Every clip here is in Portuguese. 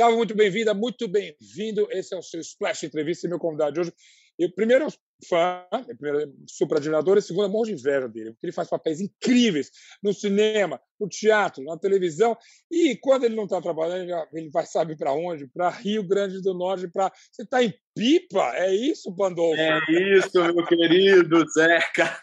Salve, muito bem-vinda, muito bem-vindo. Esse é o seu Splash Entrevista e meu convidado de hoje. Eu, primeiro, fã, primeiro, super admirador, e segundo, morro de inveja dele, porque ele faz papéis incríveis no cinema, no teatro, na televisão, e quando ele não está trabalhando, ele vai, sabe para onde? Para Rio Grande do Norte, para. Você está em Pipa? É isso, Pandolfo? É isso, meu querido Zeca.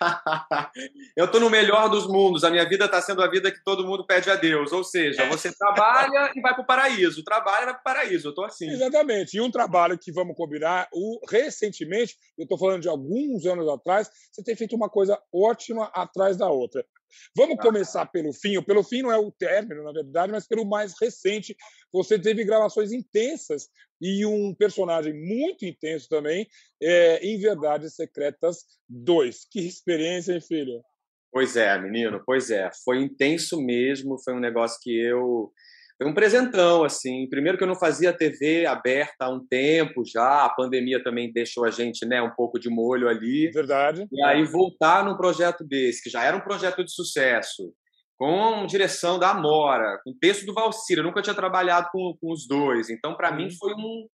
Eu estou no melhor dos mundos. A minha vida está sendo a vida que todo mundo pede a Deus. Ou seja, é. você trabalha e vai para o paraíso. Trabalha e vai para o paraíso. Eu estou assim. Exatamente. E um trabalho que vamos combinar, o, recentemente, eu estou falando de alguns anos atrás, você tem feito uma coisa ótima atrás da outra. Vamos começar pelo fim. Pelo fim não é o término, na verdade, mas pelo mais recente. Você teve gravações intensas e um personagem muito intenso também é, em Verdades Secretas 2. Que experiência, hein, filho? Pois é, menino, pois é. Foi intenso mesmo, foi um negócio que eu foi um presentão, assim. Primeiro que eu não fazia TV aberta há um tempo já, a pandemia também deixou a gente, né, um pouco de molho ali. Verdade. E aí voltar num projeto desse, que já era um projeto de sucesso, com direção da Amora, com texto do Valcir, eu nunca tinha trabalhado com, com os dois. Então, para mim, uhum. foi um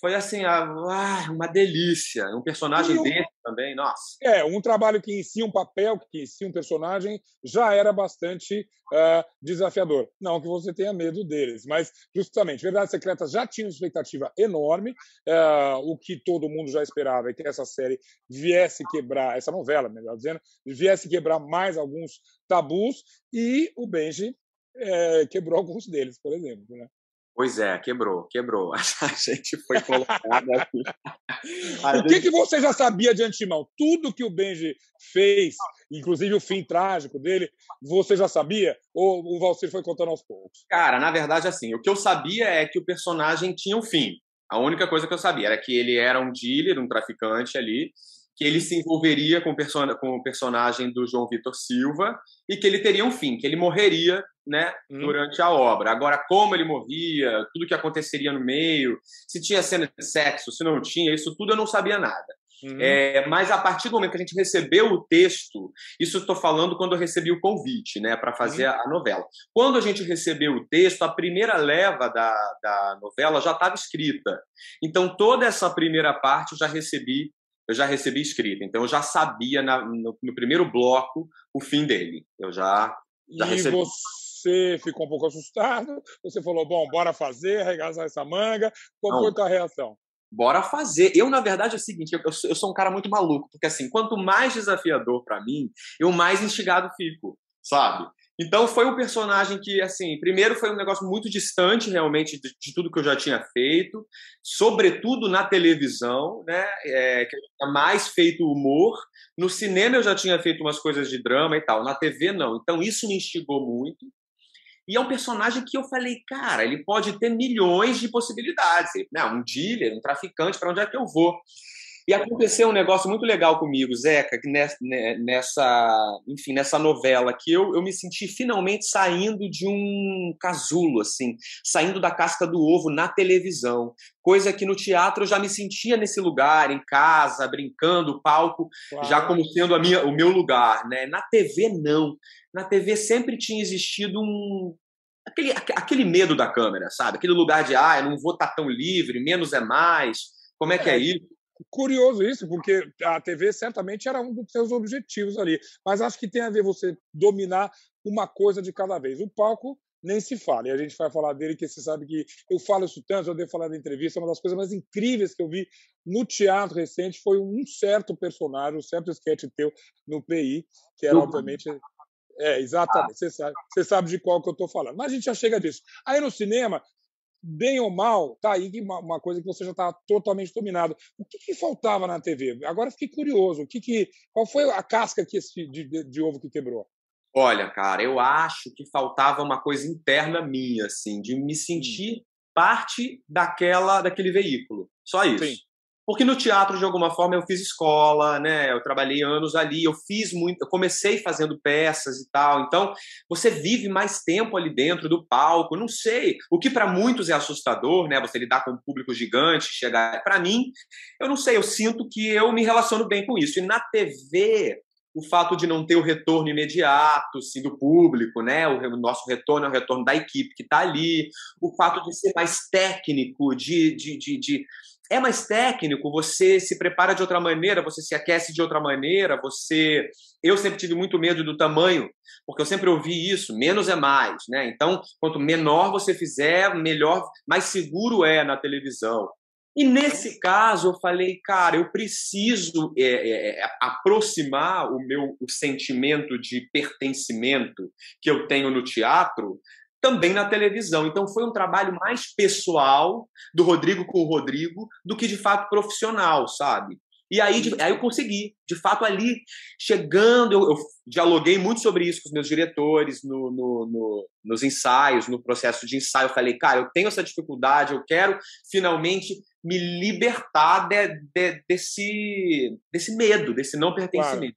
foi assim, uma delícia. Um personagem um, desse também, nossa. É, um trabalho que em si, um papel que em si, um personagem, já era bastante uh, desafiador. Não que você tenha medo deles, mas justamente, Verdades Secretas já tinha uma expectativa enorme. Uh, o que todo mundo já esperava é que essa série viesse quebrar, essa novela, melhor dizendo, viesse quebrar mais alguns tabus, e o Benji é, quebrou alguns deles, por exemplo. Né? Pois é, quebrou, quebrou. A gente foi colocada aqui. o que, que você já sabia de antemão? Tudo que o Benji fez, inclusive o fim trágico dele, você já sabia? Ou o Valcir foi contando aos poucos? Cara, na verdade, assim, o que eu sabia é que o personagem tinha um fim. A única coisa que eu sabia era que ele era um dealer, um traficante ali, que ele se envolveria com com o personagem do João Vitor Silva e que ele teria um fim, que ele morreria né, hum. durante a obra. Agora, como ele morria, tudo que aconteceria no meio, se tinha cena de sexo, se não tinha, isso tudo eu não sabia nada. Uhum. É, mas a partir do momento que a gente recebeu o texto, isso estou falando quando eu recebi o convite né, para fazer uhum. a novela. Quando a gente recebeu o texto, a primeira leva da, da novela já estava escrita. Então, toda essa primeira parte eu já recebi eu já recebi escrita. Então eu já sabia na, no, no, primeiro bloco o fim dele. Eu já, já e recebi. você ficou um pouco assustado? Você falou, bom, bora fazer, arregaçar essa manga. Qual Não. foi a tua reação? Bora fazer. Eu, na verdade, é o seguinte: eu, eu sou um cara muito maluco, porque assim, quanto mais desafiador para mim, eu mais instigado fico, sabe? Então foi um personagem que, assim, primeiro foi um negócio muito distante realmente de, de tudo que eu já tinha feito, sobretudo na televisão, né? É, que eu tinha mais feito humor. No cinema eu já tinha feito umas coisas de drama e tal, na TV não. Então isso me instigou muito. E é um personagem que eu falei, cara, ele pode ter milhões de possibilidades. Né? Um dealer, um traficante, para onde é que eu vou? E aconteceu um negócio muito legal comigo, Zeca, que nessa, enfim, nessa novela, que eu, eu me senti finalmente saindo de um casulo, assim, saindo da casca do ovo na televisão. Coisa que no teatro eu já me sentia nesse lugar, em casa, brincando, palco, claro. já como sendo a minha, o meu lugar. Né? Na TV, não. Na TV sempre tinha existido um, aquele, aquele medo da câmera, sabe? Aquele lugar de, ah, eu não vou estar tão livre, menos é mais. Como é, é que é isso? curioso isso, porque a TV certamente era um dos seus objetivos ali. Mas acho que tem a ver você dominar uma coisa de cada vez. O palco nem se fala. E a gente vai falar dele, que você sabe que eu falo isso tanto, eu devo falar na entrevista, uma das coisas mais incríveis que eu vi no teatro recente foi um certo personagem, um certo sketch teu no PI, que era, obviamente... É, exatamente. Você sabe, você sabe de qual que eu estou falando. Mas a gente já chega disso. Aí no cinema, bem ou mal, tá aí uma, coisa que você já está totalmente dominado. O que, que, faltava na TV? Agora fiquei curioso. O que, que qual foi a casca que esse, de, de, de, ovo que quebrou? Olha, cara, eu acho que faltava uma coisa interna minha, assim, de me sentir hum. parte daquela, daquele veículo. Só isso. Sim. Porque no teatro, de alguma forma, eu fiz escola, né? Eu trabalhei anos ali, eu fiz muito, eu comecei fazendo peças e tal. Então, você vive mais tempo ali dentro do palco. Não sei, o que para muitos é assustador, né? Você lidar com um público gigante, chegar. Para mim, eu não sei, eu sinto que eu me relaciono bem com isso. E na TV, o fato de não ter o retorno imediato assim, do público, né? O, nosso retorno é o retorno da equipe que está ali, o fato de ser mais técnico, de, de, de, de, é mais técnico, você se prepara de outra maneira, você se aquece de outra maneira, você. Eu sempre tive muito medo do tamanho, porque eu sempre ouvi isso, menos é mais, né? Então, quanto menor você fizer, melhor, mais seguro é na televisão. E nesse caso eu falei, cara, eu preciso é, é, é, aproximar o meu o sentimento de pertencimento que eu tenho no teatro também na televisão. Então foi um trabalho mais pessoal do Rodrigo com o Rodrigo do que de fato profissional, sabe? E aí, aí eu consegui, de fato, ali, chegando, eu, eu dialoguei muito sobre isso com os meus diretores no, no, no, nos ensaios, no processo de ensaio. Eu falei, cara, eu tenho essa dificuldade, eu quero finalmente me libertar de, de, desse, desse medo, desse não pertencimento. Claro.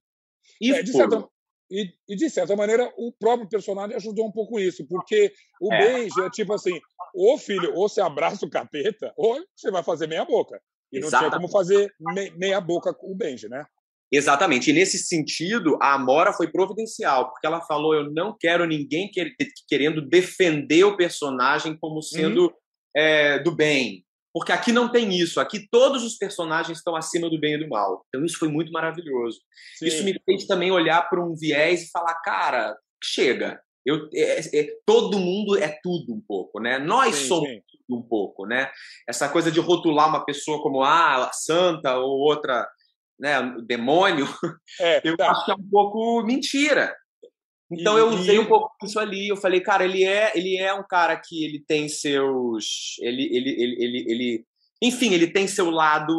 E, é, de certa, e, e, de certa maneira, o próprio personagem ajudou um pouco isso, porque o é. beijo é tipo assim: ou filho, ou você abraça o capeta, ou você vai fazer meia boca. E não Exatamente. tinha como fazer meia boca com o Benji, né? Exatamente. E nesse sentido, a Amora foi providencial, porque ela falou: eu não quero ninguém querendo defender o personagem como sendo uhum. é, do bem. Porque aqui não tem isso. Aqui todos os personagens estão acima do bem e do mal. Então isso foi muito maravilhoso. Sim. Isso me fez também olhar para um viés e falar: cara, chega. Eu, é, é, todo mundo é tudo um pouco, né? Nós sim, somos sim. tudo um pouco, né? Essa coisa de rotular uma pessoa como ah, santa ou outra, né, demônio, é, eu tá. acho que é um pouco mentira. Então e, eu usei e... um pouco isso ali. Eu falei, cara, ele é, ele é um cara que ele tem seus, ele, ele, ele, ele, ele enfim, ele tem seu lado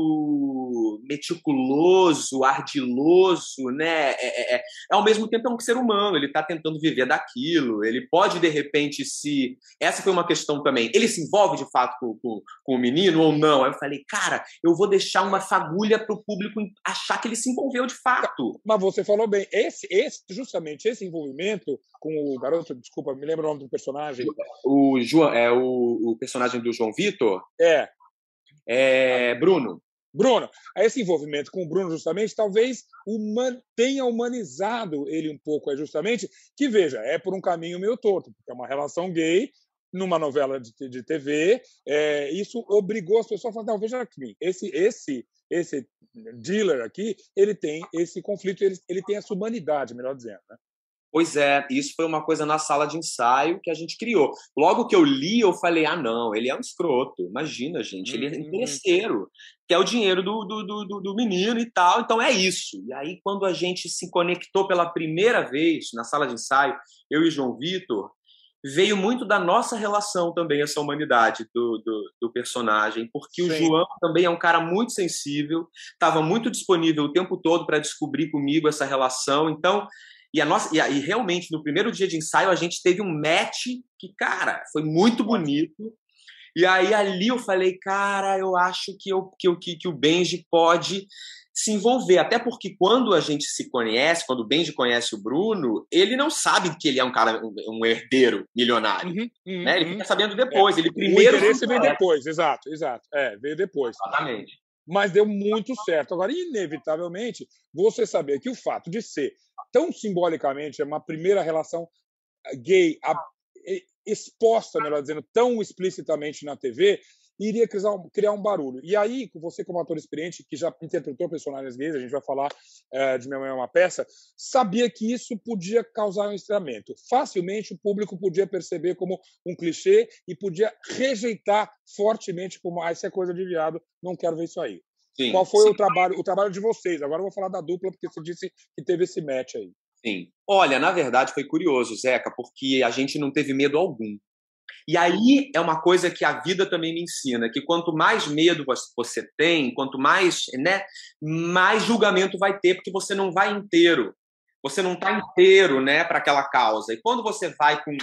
meticuloso, ardiloso, né? É, é, é, ao mesmo tempo é um ser humano, ele está tentando viver daquilo, ele pode, de repente, se. Essa foi uma questão também. Ele se envolve de fato com, com, com o menino ou não? Aí eu falei, cara, eu vou deixar uma fagulha para o público achar que ele se envolveu de fato. Mas você falou bem, esse, esse, justamente esse envolvimento com o garoto, desculpa, me lembra o nome do personagem. O João, é o, o personagem do João Vitor? É. É, Bruno. Bruno, esse envolvimento com o Bruno, justamente, talvez tenha humanizado ele um pouco, é justamente que, veja, é por um caminho meio torto, porque é uma relação gay numa novela de, de TV, é, isso obrigou as pessoas a falar, não, veja aqui, esse, esse, esse dealer aqui, ele tem esse conflito, ele, ele tem essa humanidade, melhor dizendo, né? Pois é, isso foi uma coisa na sala de ensaio que a gente criou. Logo que eu li, eu falei: ah, não, ele é um escroto. Imagina, gente, ele é uhum. interesseiro, quer o dinheiro do, do, do, do menino e tal. Então é isso. E aí, quando a gente se conectou pela primeira vez na sala de ensaio, eu e João Vitor, veio muito da nossa relação também, essa humanidade do, do, do personagem, porque Sim. o João também é um cara muito sensível, estava muito disponível o tempo todo para descobrir comigo essa relação. Então, e, a nossa, e, a, e, realmente, no primeiro dia de ensaio, a gente teve um match que, cara, foi muito bonito. E aí ali eu falei, cara, eu acho que, eu, que, que, que o Benji pode se envolver. Até porque quando a gente se conhece, quando o Benji conhece o Bruno, ele não sabe que ele é um cara, um, herdeiro milionário. Uhum, uhum, né? Ele fica uhum. sabendo depois. É. Ele primeiro. O interesse veio depois, exato, exato. É, veio depois. Exatamente. Mas deu muito certo. Agora, inevitavelmente, você saber que o fato de ser tão simbolicamente, uma primeira relação eh, gay exposta, melhor dizendo, tão explicitamente na TV, iria criar um, criar um barulho. E aí, você como ator experiente, que já interpretou personagens gays, a gente vai falar é, de Minha Mãe é uma Peça, sabia que isso podia causar um estranhamento. Facilmente o público podia perceber como um clichê e podia rejeitar fortemente como, ah, isso é coisa de viado, não quero ver isso aí. Sim, Qual foi sim. o trabalho, o trabalho de vocês? Agora eu vou falar da dupla, porque você disse que teve esse match aí. Sim. Olha, na verdade foi curioso, Zeca, porque a gente não teve medo algum. E aí é uma coisa que a vida também me ensina, que quanto mais medo você tem, quanto mais, né, mais julgamento vai ter, porque você não vai inteiro. Você não está inteiro, né, para aquela causa. E quando você vai com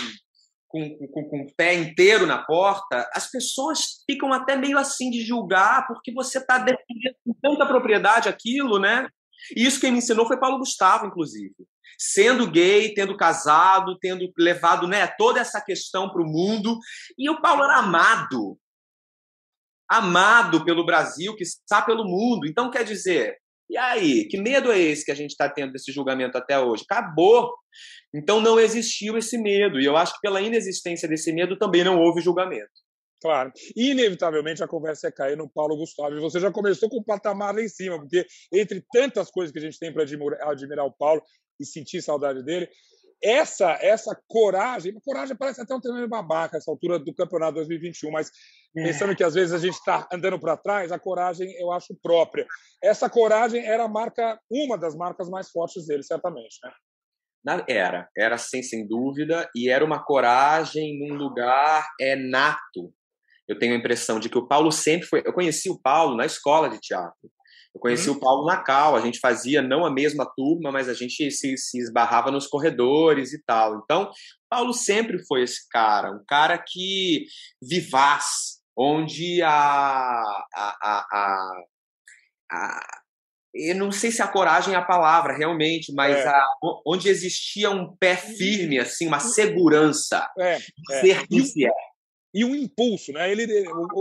com, com, com, o pé inteiro na porta, as pessoas ficam até meio assim de julgar, porque você está defendendo com tanta propriedade aquilo, né? E isso quem me ensinou foi Paulo Gustavo, inclusive. Sendo gay, tendo casado, tendo levado né, toda essa questão para o mundo. E o Paulo era amado. Amado pelo Brasil, que está pelo mundo. Então, quer dizer, E aí, que medo é esse que a gente está tendo desse julgamento até hoje? Acabou. Então não existiu esse medo. E eu acho que pela inexistência desse medo também não houve julgamento. Claro. E, inevitavelmente, a conversa é cair no Paulo Gustavo. E você já começou com o patamar lá em cima, porque entre tantas coisas que a gente tem para admirar, admirar o Paulo e sentir saudade dele, essa essa coragem, coragem parece até um termo babaca essa altura do campeonato 2021, mas é. pensando que às vezes a gente está andando para trás, a coragem eu acho própria. Essa coragem era a marca, uma das marcas mais fortes dele, certamente, né? Era, era sem, sem dúvida, e era uma coragem num lugar é nato. Eu tenho a impressão de que o Paulo sempre foi. Eu conheci o Paulo na escola de teatro. Eu conheci uhum. o Paulo na Cal, a gente fazia não a mesma turma, mas a gente se, se esbarrava nos corredores e tal. Então, Paulo sempre foi esse cara, um cara que vivaz, onde a, a, a, a, a eu não sei se a coragem é a palavra realmente, mas é. a, onde existia um pé firme, assim, uma segurança, é, é. ser que se é. E um impulso, né? Ele,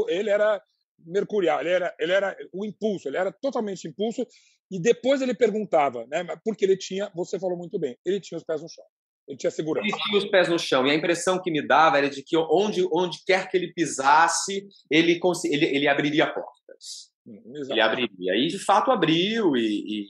ele era mercurial, ele era, ele era o impulso, ele era totalmente impulso. E depois ele perguntava, né? Porque ele tinha, você falou muito bem, ele tinha os pés no chão. Ele tinha segurança. Ele tinha os pés no chão. E a impressão que me dava era de que onde, onde quer que ele pisasse, ele, ele, ele abriria portas. Exato. Ele abriria. E de fato abriu. E,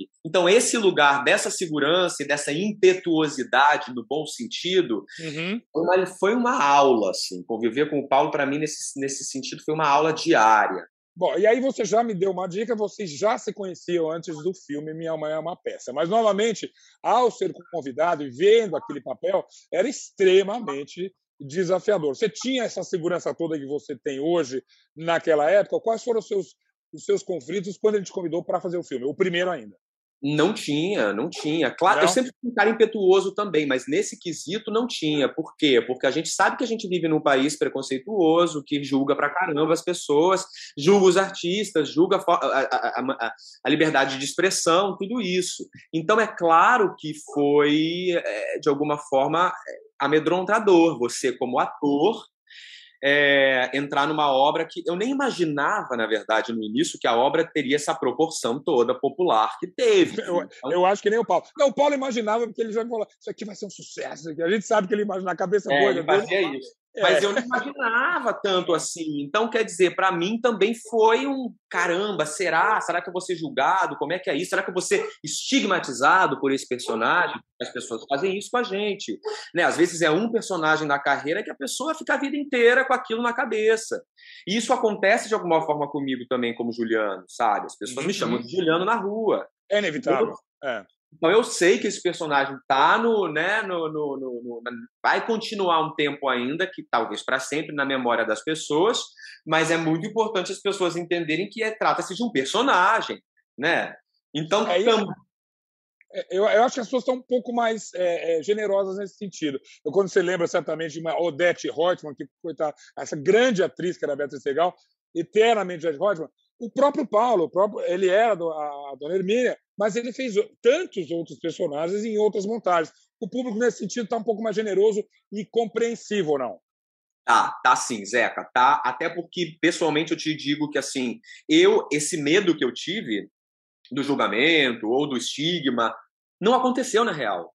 e, Então, esse lugar dessa segurança e dessa impetuosidade, no bom sentido, uhum. uma, foi uma aula. Assim. Conviver com o Paulo, para mim, nesse, nesse sentido, foi uma aula diária. Bom, e aí você já me deu uma dica, vocês já se conheciam antes do filme Minha Mãe é uma Peça. Mas, novamente, ao ser convidado e vendo aquele papel, era extremamente desafiador. Você tinha essa segurança toda que você tem hoje naquela época? Quais foram os seus os seus conflitos quando ele te convidou para fazer o filme? O primeiro ainda. Não tinha, não tinha. Claro, não? eu sempre fui um cara impetuoso também, mas nesse quesito não tinha. Por quê? Porque a gente sabe que a gente vive num país preconceituoso, que julga pra caramba as pessoas, julga os artistas, julga a, a, a, a liberdade de expressão, tudo isso. Então é claro que foi, é, de alguma forma, é, amedrontador. Você, como ator, é, entrar numa obra que eu nem imaginava, na verdade, no início, que a obra teria essa proporção toda popular que teve. Eu, então... eu acho que nem o Paulo. Não, o Paulo imaginava, porque ele já falou: Isso aqui vai ser um sucesso. A gente sabe que ele imagina na cabeça é, Ele fazia isso. É. Mas eu não imaginava tanto assim. Então, quer dizer, para mim também foi um caramba, será? Será que eu vou ser julgado? Como é que é isso? Será que eu vou ser estigmatizado por esse personagem? As pessoas fazem isso com a gente. Né? Às vezes é um personagem da carreira que a pessoa fica a vida inteira com aquilo na cabeça. E isso acontece de alguma forma comigo também, como Juliano, sabe? As pessoas uhum. me chamam de Juliano na rua. É inevitável. É. Então eu sei que esse personagem tá no, né, no, no, no, no vai continuar um tempo ainda, que talvez para sempre na memória das pessoas, mas é muito importante as pessoas entenderem que é, trata-se de um personagem, né? Então é tam... eu, eu, acho que as pessoas estão um pouco mais é, é, generosas nesse sentido. Eu, quando você lembra certamente de uma Odette Reutemann, que foi essa grande atriz que era a Beatriz Segal, eternamente Odette Reutemann, o próprio Paulo, o próprio, ele era a, Dona Hermínia, mas ele fez tantos outros personagens em outras montagens. O público, nesse sentido, está um pouco mais generoso e compreensivo, não? Tá, tá sim, Zeca, tá. Até porque, pessoalmente, eu te digo que, assim, eu, esse medo que eu tive do julgamento ou do estigma, não aconteceu na real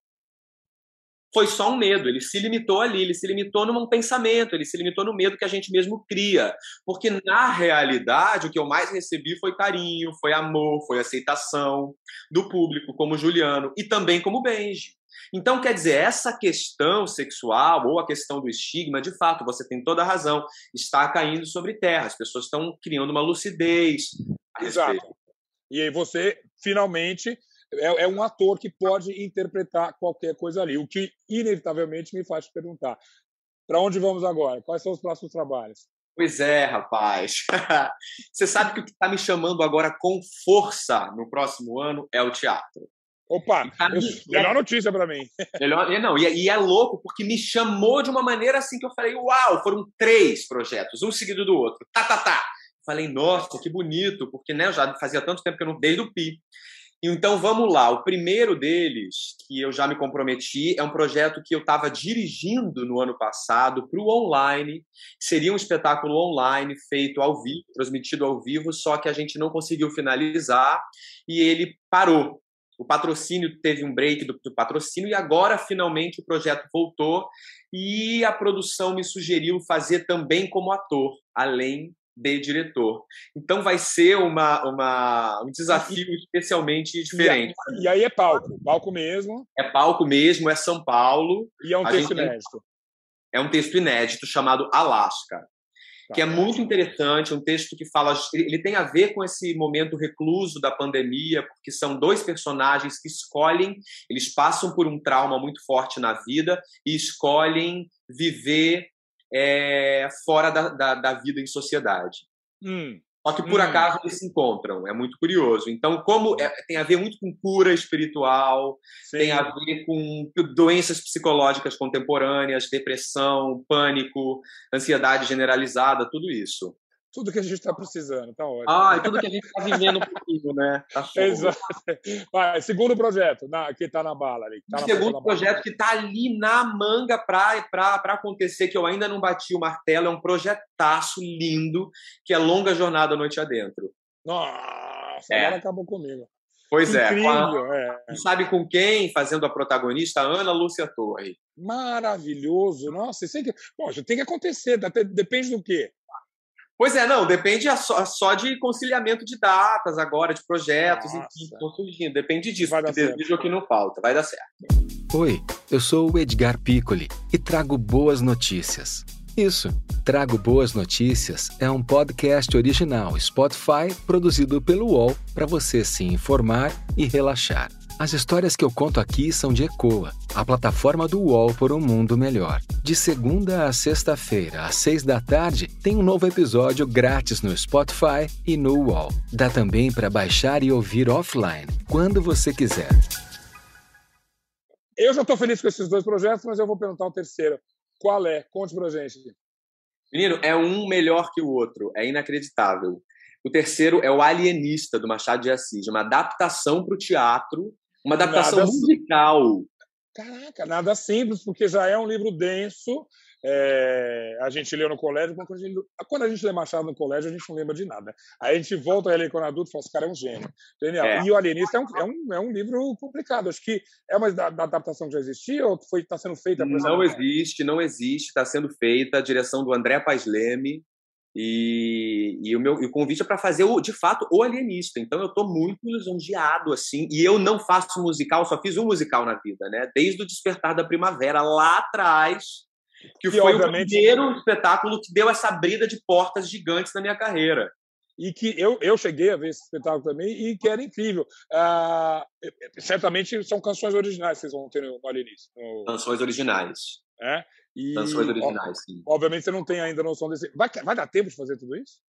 foi só um medo, ele se limitou ali, ele se limitou num pensamento, ele se limitou no medo que a gente mesmo cria. Porque, na realidade, o que eu mais recebi foi carinho, foi amor, foi aceitação do público, como Juliano, e também como Benji. Então, quer dizer, essa questão sexual ou a questão do estigma, de fato, você tem toda a razão, está caindo sobre terra. As pessoas estão criando uma lucidez. Exato. E aí você, finalmente, é, é um ator que pode interpretar qualquer coisa ali, o que inevitavelmente me faz perguntar: para onde vamos agora? Quais são os próximos trabalhos? Pois é, rapaz. Você sabe que o que está me chamando agora com força no próximo ano é o teatro. Opa, tá melhor notícia para mim. Melhor, não, e, é, e, é louco porque me chamou de uma maneira assim que eu falei, uau, foram três projetos, um seguido do outro, tá, tá, tá. Falei, nossa, que bonito, porque né, eu já fazia tanto tempo que eu não desde o Pi. Então vamos lá. O primeiro deles, que eu já me comprometi, é um projeto que eu estava dirigindo no ano passado para o online. Seria um espetáculo online feito ao vivo, transmitido ao vivo, só que a gente não conseguiu finalizar e ele parou. O patrocínio teve um break do, do patrocínio e agora finalmente o projeto voltou e a produção me sugeriu fazer também como ator, além de diretor. Então vai ser uma, uma, um desafio especialmente diferente. E, e, aí é palco, palco mesmo. É palco mesmo, é São Paulo. E é um texto inédito. É um texto inédito chamado Alaska. Tá. Que é muito interessante, um texto que fala. Ele tem a ver com esse momento recluso da pandemia, porque são dois personagens que escolhem, eles passam por um trauma muito forte na vida e escolhem viver é, fora da, da, da, vida em sociedade. Hum. Só que por hum. acaso eles se encontram, é muito curioso. Então, como é, tem a ver muito com cura espiritual, Sim. tem a ver com doenças psicológicas contemporâneas, depressão, pânico, ansiedade generalizada, tudo isso tudo que a gente está precisando, tá ótimo. Ah, e tudo que a gente está vivendo um pouquinho, né? Tá Exato. Vai, segundo projeto na, que está na bala ali. Tá segundo projeto que está ali na manga para acontecer, que eu ainda não bati o martelo, é um projetaço lindo, que é Longa Jornada Noite Adentro. Nossa, é. agora acabou comigo. Pois é, Incrível, é. A, sabe com quem fazendo a protagonista? Ana Lúcia Torre. Maravilhoso. Nossa, isso que, poxa, tem que acontecer, depende do quê? Pois é, não, depende só, só de conciliamento de datas agora, de projetos, Nossa. enfim, estão surgindo. Depende disso, vai desejo que não falta, vai dar certo. Oi, eu sou o Edgar Piccoli e trago boas notícias. Isso, Trago Boas Notícias é um podcast original Spotify produzido pelo UOL para você se informar e relaxar. As histórias que eu conto aqui são de Ecoa, a plataforma do UOL por um mundo melhor. De segunda a sexta-feira, às seis da tarde, tem um novo episódio grátis no Spotify e no UOL. Dá também para baixar e ouvir offline, quando você quiser. Eu já estou feliz com esses dois projetos, mas eu vou perguntar o terceiro. Qual é? Conte para gente. Menino, é um melhor que o outro. É inacreditável. O terceiro é o Alienista, do Machado de Assis, uma adaptação para o teatro uma adaptação nada musical. Caraca, nada simples, porque já é um livro denso. É, a gente leu no colégio, quando a, gente, quando a gente lê Machado no colégio, a gente não lembra de nada. Aí a gente volta a ler quando adulto e fala: esse cara é um gênio. Genial. É. E O Alienista é um, é, um, é um livro complicado. Acho que é uma da, da adaptação que já existia ou está sendo feita? Não existe, não existe. Está sendo feita. A direção do André Paz Leme. E, e, o meu e o convite é para fazer o, de fato o alienista. Então eu estou muito lisonjeado assim. E eu não faço musical, só fiz um musical na vida, né? Desde o Despertar da Primavera lá atrás, que, que foi obviamente... o primeiro espetáculo que deu essa brida de portas gigantes na minha carreira. E que eu, eu cheguei a ver esse espetáculo também e que era incrível. Ah, certamente são canções originais que vocês vão ter no, no Alienista. No... Canções originais. É? E, Canções originais, sim. Obviamente você não tem ainda noção desse. Vai, vai dar tempo de fazer tudo isso?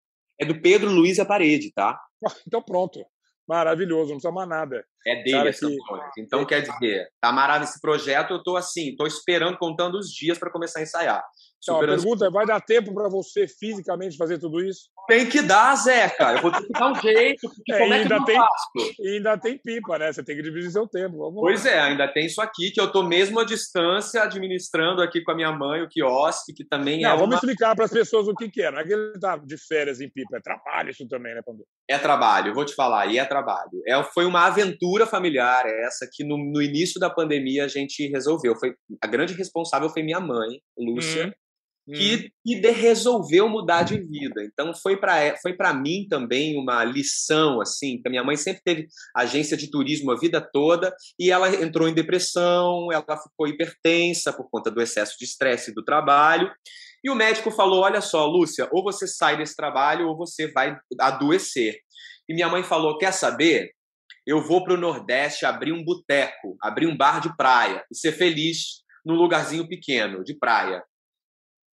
É do Pedro Luiz a Parede, tá? Então pronto. Maravilhoso, não precisa mais nada. É dele essa que... Então, quer dizer, tá maravilhoso esse projeto, eu tô assim, tô esperando, contando os dias para começar a ensaiar. Então, a pergunta é, vai dar tempo para você fisicamente fazer tudo isso? Tem que dar, Zé, cara. Eu vou ter que dar um jeito. É, como é ainda que tem, E ainda tem pipa, né? Você tem que dividir seu tempo. Vamos pois lá. é, ainda tem isso aqui, que eu tô mesmo à distância administrando aqui com a minha mãe, o quiosque, que também Não, é. Vamos uma... explicar para as pessoas o que, que é. Não é que ele tá de férias em pipa, é trabalho isso também, né, Pandu? É trabalho, vou te falar, e é trabalho. É, foi uma aventura familiar essa que no, no início da pandemia a gente resolveu. Foi, a grande responsável foi minha mãe, Lúcia. Hum que, que hum. resolveu mudar de vida. Então foi para foi para mim também uma lição assim, que a minha mãe sempre teve agência de turismo a vida toda e ela entrou em depressão, ela ficou hipertensa por conta do excesso de estresse do trabalho. E o médico falou: "Olha só, Lúcia, ou você sai desse trabalho ou você vai adoecer". E minha mãe falou: "Quer saber? Eu vou para o Nordeste abrir um boteco, abrir um bar de praia e ser feliz num lugarzinho pequeno de praia.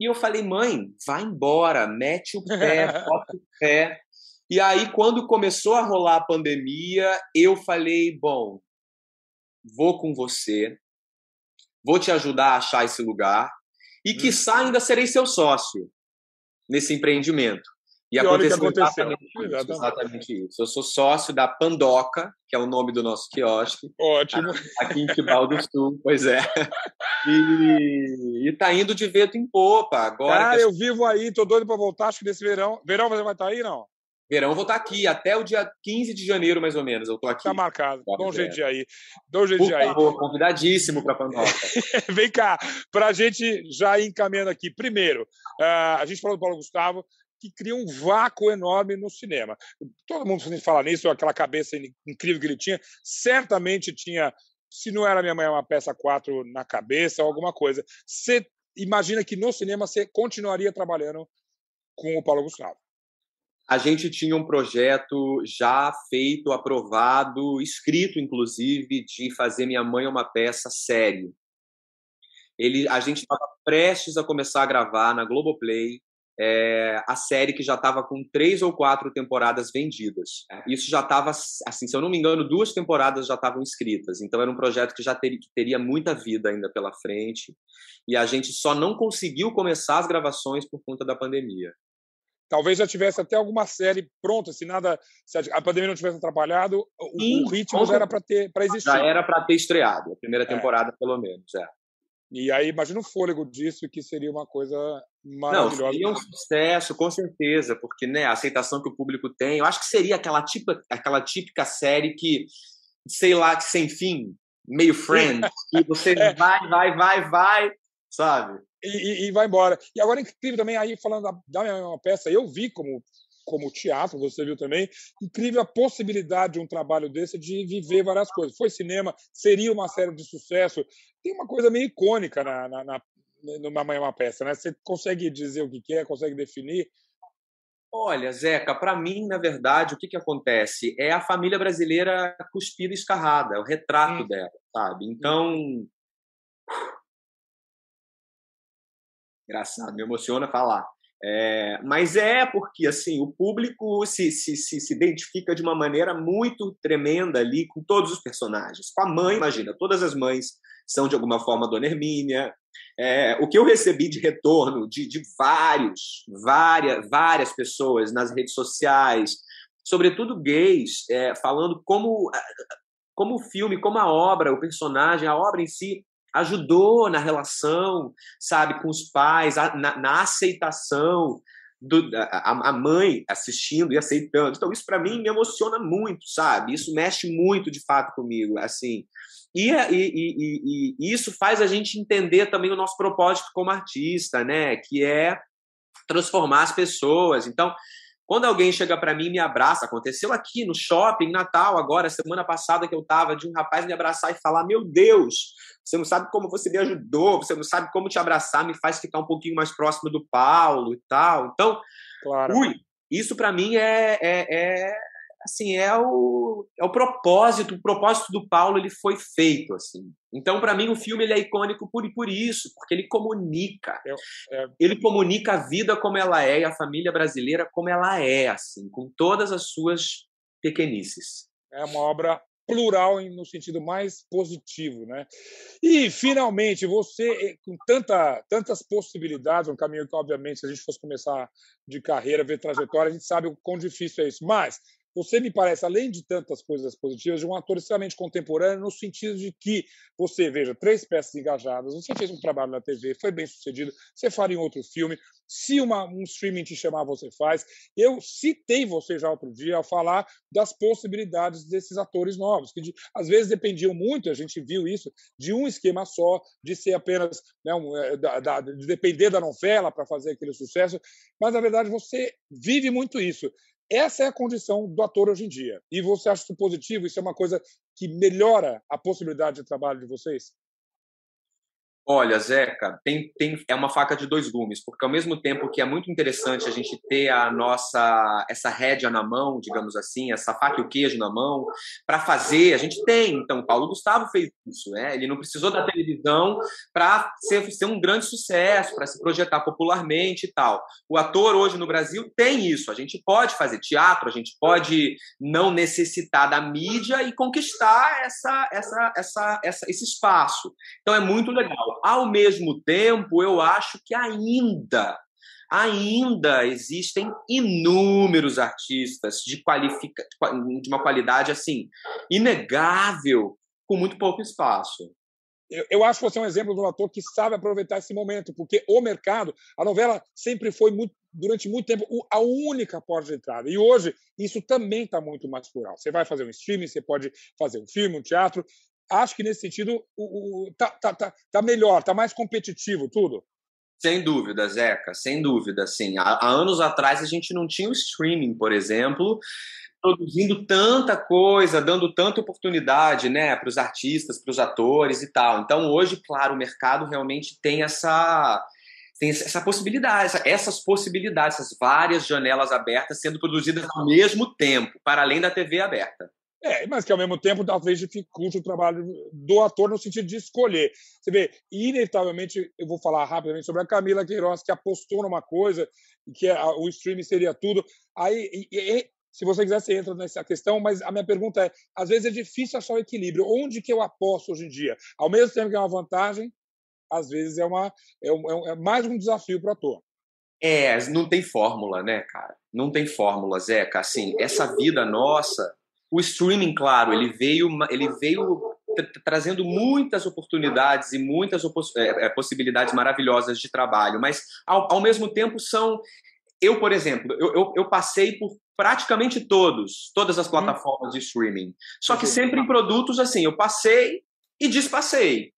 E eu falei, mãe, vai embora, mete o pé, bota o pé. E aí, quando começou a rolar a pandemia, eu falei, bom, vou com você, vou te ajudar a achar esse lugar e, hum. quiçá, ainda serei seu sócio nesse empreendimento. E, aconteceu, aconteceu. Exatamente, exatamente. exatamente, isso. Eu sou sócio da Pandoca, que é o nome do nosso quiosque. Ótimo. Aqui em Tibau do Sul, pois é. E, e tá indo de vento em popa agora. Cara, eu vivo aí, tô doido para voltar, acho que nesse verão. Verão você vai estar tá aí, não? Verão eu vou estar tá aqui, até o dia 15 de janeiro, mais ou menos, eu tô aqui. Tá marcado, dá um jeito de aí. Dá um jeito de aí. Favor, convidadíssimo para Pandoca. Vem cá, para a gente já ir encaminhando aqui. Primeiro, uh, a gente falou do Paulo Gustavo, que cria um vácuo enorme no cinema. Todo mundo fala nisso, aquela cabeça incrível que ele tinha, certamente tinha, se não era Minha Mãe uma peça 4 na cabeça, alguma coisa. Você imagina que no cinema você continuaria trabalhando com o Paulo Gustavo? A gente tinha um projeto já feito, aprovado, escrito, inclusive, de fazer Minha Mãe uma peça série. Ele, a gente estava prestes a começar a gravar na Globoplay é, a série que já estava com três ou quatro temporadas vendidas. Isso já estava, assim, se eu não me engano, duas temporadas já estavam escritas. Então era um projeto que já teria, que teria muita vida ainda pela frente. E a gente só não conseguiu começar as gravações por conta da pandemia. Talvez já tivesse até alguma série pronta, se nada, se a pandemia não tivesse atrapalhado, o, Sim, o ritmo já era para ter, para existir. Já era para ter estreado, a primeira é. temporada é. pelo menos, é. E aí, imagina o fôlego disso, que seria uma coisa maravilhosa. Não, seria um sucesso, com certeza, porque né, a aceitação que o público tem, eu acho que seria aquela típica, aquela típica série que, sei lá, que sem fim, meio friend, que você é. vai, vai, vai, vai, sabe? E, e, e, vai embora. E agora, incrível também, aí falando da, da minha peça, eu vi como como teatro, você viu também, incrível a possibilidade de um trabalho desse de viver várias coisas. Foi cinema, seria uma série de sucesso. Tem uma coisa meio icônica na, na, na numa Mãe é uma Peça, né? Você consegue dizer o que quer, consegue definir? Olha, Zeca, para mim, na verdade, o que, que acontece? É a família brasileira cuspida e escarrada, é o retrato hum. dela, sabe? Então. Engraçado, me emociona falar. É, mas é porque assim o público se, se, se, se, identifica de uma maneira muito tremenda ali com todos os personagens. Com a mãe, imagina, todas as mães são de alguma forma Dona Hermínia. É, o que eu recebi de retorno de, de vários, várias, várias pessoas nas redes sociais, sobretudo gays, é, falando como, como o filme, como a obra, o personagem, a obra em si ajudou na relação, sabe, com os pais, na, na aceitação do, a, a, mãe assistindo e aceitando. Então isso para mim me emociona muito, sabe? Isso mexe muito de fato comigo, assim. E, e, e, e, isso faz a gente entender também o nosso propósito como artista, né? Que é transformar as pessoas. Então, quando alguém chega para mim e me abraça, aconteceu aqui no shopping, Natal, agora, semana passada que eu tava, de um rapaz me abraçar e falar: Meu Deus, você não sabe como você me ajudou, você não sabe como te abraçar, me faz ficar um pouquinho mais próximo do Paulo e tal. Então, claro. ui, isso para mim é, é, é, assim, é o, é o propósito, o propósito do Paulo ele foi feito, assim. Então, para mim, o filme ele é icônico por, por isso, porque ele comunica. É. Ele comunica a vida como ela é e a família brasileira como ela é, assim, com todas as suas pequenices. É uma obra plural no sentido mais positivo, né? E finalmente você eh, com tanta, tantas possibilidades, um caminho que obviamente se a gente fosse começar de carreira, ver trajetória, a gente sabe o quão difícil é isso. Mas você me parece, além de tantas coisas positivas, de um ator extremamente contemporâneo, no sentido de que você veja três peças engajadas, você fez um trabalho na TV, foi bem sucedido, você faria um outro filme. Se uma, um streaming te chamar, você faz. Eu citei você já outro dia ao falar das possibilidades desses atores novos, que de, às vezes dependiam muito, a gente viu isso, de um esquema só, de ser apenas, né, um, é, da, da, de depender da novela para fazer aquele sucesso. Mas, na verdade, você vive muito isso. Essa é a condição do ator hoje em dia. E você acha isso positivo? Isso é uma coisa que melhora a possibilidade de trabalho de vocês? Olha, Zeca, tem, tem, é uma faca de dois gumes, porque ao mesmo tempo que é muito interessante a gente ter a nossa essa rédea na mão, digamos assim, essa faca e o queijo na mão, para fazer, a gente tem. Então, Paulo Gustavo fez isso, né? Ele não precisou da televisão para ser, ser um grande sucesso, para se projetar popularmente e tal. O ator hoje no Brasil tem isso. A gente pode fazer teatro, a gente pode não necessitar da mídia e conquistar essa, essa, essa, essa esse espaço. Então, é muito legal. Ao mesmo tempo, eu acho que ainda ainda existem inúmeros artistas de, qualifica... de uma qualidade assim inegável, com muito pouco espaço. Eu, acho que você é um exemplo de um ator que sabe aproveitar esse momento, porque o mercado, a novela sempre foi muito, durante muito tempo a única porta de entrada. E hoje isso também está muito mais plural. Você vai fazer um streaming, você pode fazer um filme, um teatro. Acho que nesse sentido o, o, tá, tá, tá, tá melhor, tá mais competitivo tudo. Sem dúvida, Zeca, sem dúvida, sim. Há, há, anos atrás a gente não tinha o streaming, por exemplo, produzindo tanta coisa, dando tanta oportunidade, né, para os artistas, para os atores e tal. Então hoje, claro, o mercado realmente tem essa tem essa possibilidade, essa, essas possibilidades, essas várias janelas abertas sendo produzidas ao mesmo tempo, para além da TV aberta. É, mas que ao mesmo tempo talvez dificulte o trabalho do ator no sentido de escolher. Você vê, inevitavelmente, eu vou falar rapidamente sobre a Camila Queiroz, que apostou numa coisa, que é, o streaming seria tudo. Aí, e, e, se você quiser, você entra nessa questão, mas a minha pergunta é: às vezes é difícil achar o equilíbrio. Onde que eu aposto hoje em dia? Ao mesmo tempo que é uma vantagem, às vezes é, uma, é, um, é mais um desafio para o ator. É, não tem fórmula, né, cara? Não tem fórmula, Zeca. Assim, essa vida nossa o streaming, claro, ele veio, ele veio trazendo muitas oportunidades e muitas é, é, possibilidades maravilhosas de trabalho, mas ao, ao mesmo tempo são. Eu, por exemplo, eu, eu, eu, passei por praticamente todos, todas as uhum. plataformas de streaming. Só que sempre em produtos assim, eu passei e despassei.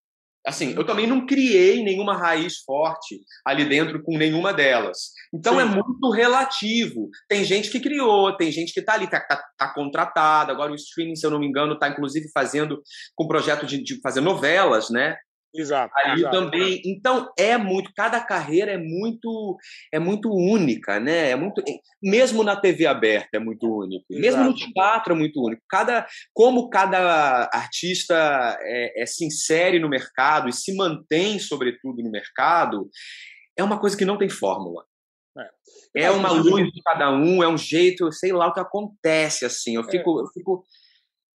Assim, eu também não criei nenhuma raiz forte ali dentro com nenhuma delas. Então é Sim. é muito relativo. Tem gente que criou, tem gente que está ali, está tá, tá contratada. Agora o streaming, se eu não me engano, está inclusive fazendo com projeto de, de fazer novelas, né? Exato. Ali exato, também. Então é muito, cada carreira é muito é muito única, né? É muito mesmo na TV aberta é muito único. Exato. Mesmo no teatro é muito único. Cada como cada artista é, é, se insere no mercado e se mantém sobretudo no mercado, é uma coisa que não tem fórmula. É, é uma luz de cada um, é um jeito, sei lá o que acontece assim. Eu é. fico, eu fico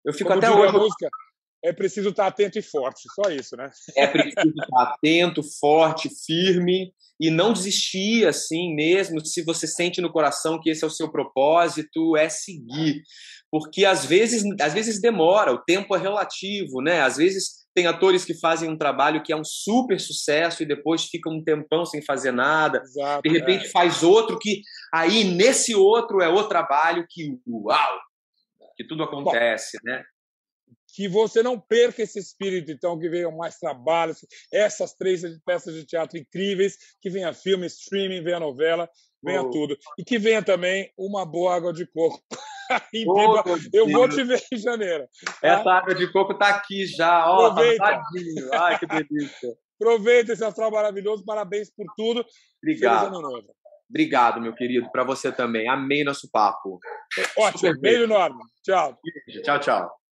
eu fico Como até hoje. Música, é preciso estar atento e forte, só isso, né? É preciso estar atento, forte, firme e não desistir assim mesmo, se você sente no coração que esse é o seu propósito, é seguir. Porque às vezes, às vezes demora, o tempo é relativo, né? Às vezes tem atores que fazem um trabalho que é um super sucesso e depois fica um tempão sem fazer nada. Exato, de repente é. faz outro que aí nesse outro é o trabalho que uau, que tudo acontece, Bom, né? Que você não perca esse espírito, então, que venham mais trabalhos, essas três peças de teatro incríveis, que venha filme, streaming, venha novela, venha oh. tudo. E que venha também uma boa água de coco. oh, eu vou te ver em janeiro. Tá? Essa água de coco está aqui já, ó, tá Aproveita. tá Ai, que delícia. Aproveita esse astral maravilhoso, parabéns por tudo. Obrigado. Obrigado, meu querido, para você também. Amei nosso papo. Ótimo, beijo enorme. Tchau. Tchau, tchau.